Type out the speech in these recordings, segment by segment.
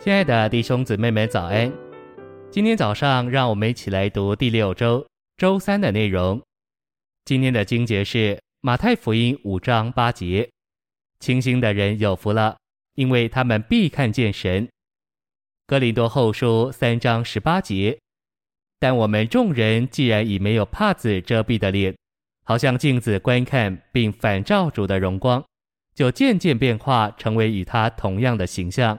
亲爱的弟兄姊妹们，早安！今天早上，让我们一起来读第六周周三的内容。今天的经节是马太福音五章八节：“清心的人有福了，因为他们必看见神。”哥林多后书三章十八节：“但我们众人既然已没有帕子遮蔽的脸，好像镜子观看，并反照主的荣光，就渐渐变化，成为与他同样的形象。”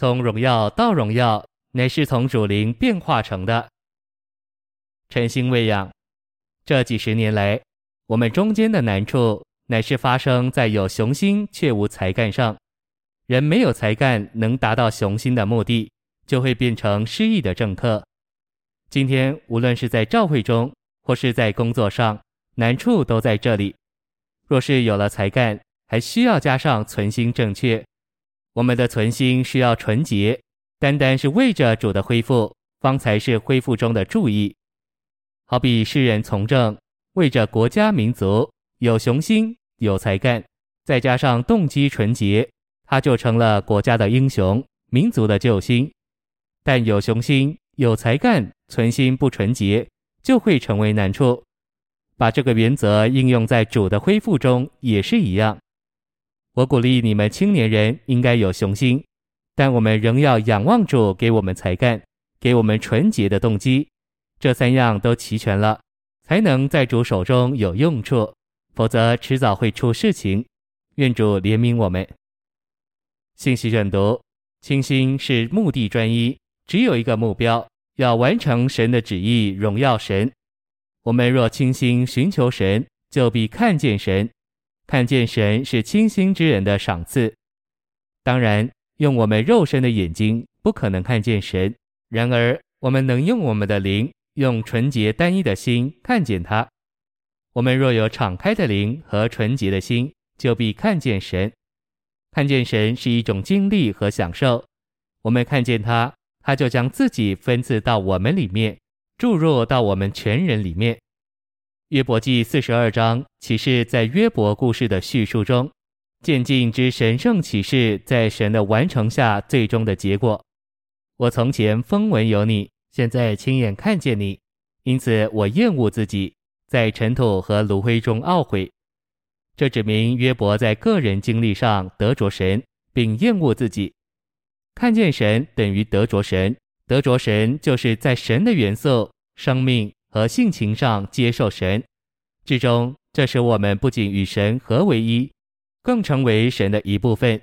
从荣耀到荣耀，乃是从主灵变化成的。诚心喂养，这几十年来，我们中间的难处，乃是发生在有雄心却无才干上。人没有才干，能达到雄心的目的，就会变成失意的政客。今天，无论是在教会中，或是在工作上，难处都在这里。若是有了才干，还需要加上存心正确。我们的存心是要纯洁，单单是为着主的恢复，方才是恢复中的注意。好比世人从政，为着国家民族，有雄心，有才干，再加上动机纯洁，他就成了国家的英雄，民族的救星。但有雄心，有才干，存心不纯洁，就会成为难处。把这个原则应用在主的恢复中，也是一样。我鼓励你们青年人应该有雄心，但我们仍要仰望主给我们才干，给我们纯洁的动机，这三样都齐全了，才能在主手中有用处，否则迟早会出事情。愿主怜悯我们。信息选读：清心是目的专一，只有一个目标，要完成神的旨意，荣耀神。我们若清心寻求神，就必看见神。看见神是清心之人的赏赐。当然，用我们肉身的眼睛不可能看见神，然而我们能用我们的灵，用纯洁单一的心看见他。我们若有敞开的灵和纯洁的心，就必看见神。看见神是一种经历和享受。我们看见他，他就将自己分赐到我们里面，注入到我们全人里面。约伯记四十二章启示在约伯故事的叙述中，渐进之神圣启示在神的完成下最终的结果。我从前风闻有你，现在亲眼看见你，因此我厌恶自己，在尘土和炉灰中懊悔。这指明约伯在个人经历上得着神，并厌恶自己。看见神等于得着神，得着神就是在神的元素、生命。和性情上接受神，至终这使我们不仅与神合为一，更成为神的一部分。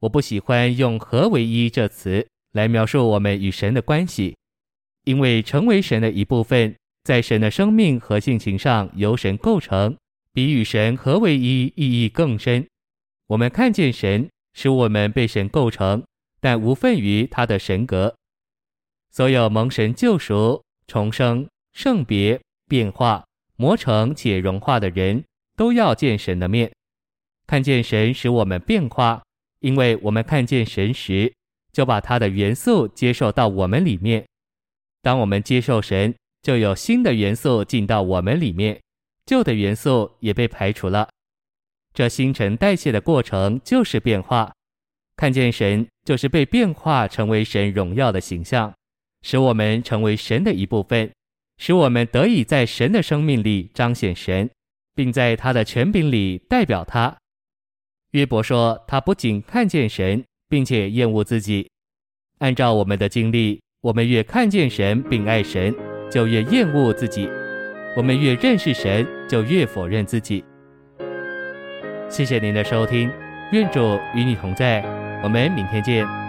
我不喜欢用“合为一”这词来描述我们与神的关系，因为成为神的一部分，在神的生命和性情上由神构成，比与神合为一意义更深。我们看见神，使我们被神构成，但无份于他的神格。所有蒙神救赎、重生。圣别、变化、磨成且融化的人，都要见神的面。看见神使我们变化，因为我们看见神时，就把他的元素接受到我们里面。当我们接受神，就有新的元素进到我们里面，旧的元素也被排除了。这新陈代谢的过程就是变化。看见神，就是被变化成为神荣耀的形象，使我们成为神的一部分。使我们得以在神的生命里彰显神，并在他的权柄里代表他。约伯说，他不仅看见神，并且厌恶自己。按照我们的经历，我们越看见神并爱神，就越厌恶自己；我们越认识神，就越否认自己。谢谢您的收听，愿主与你同在，我们明天见。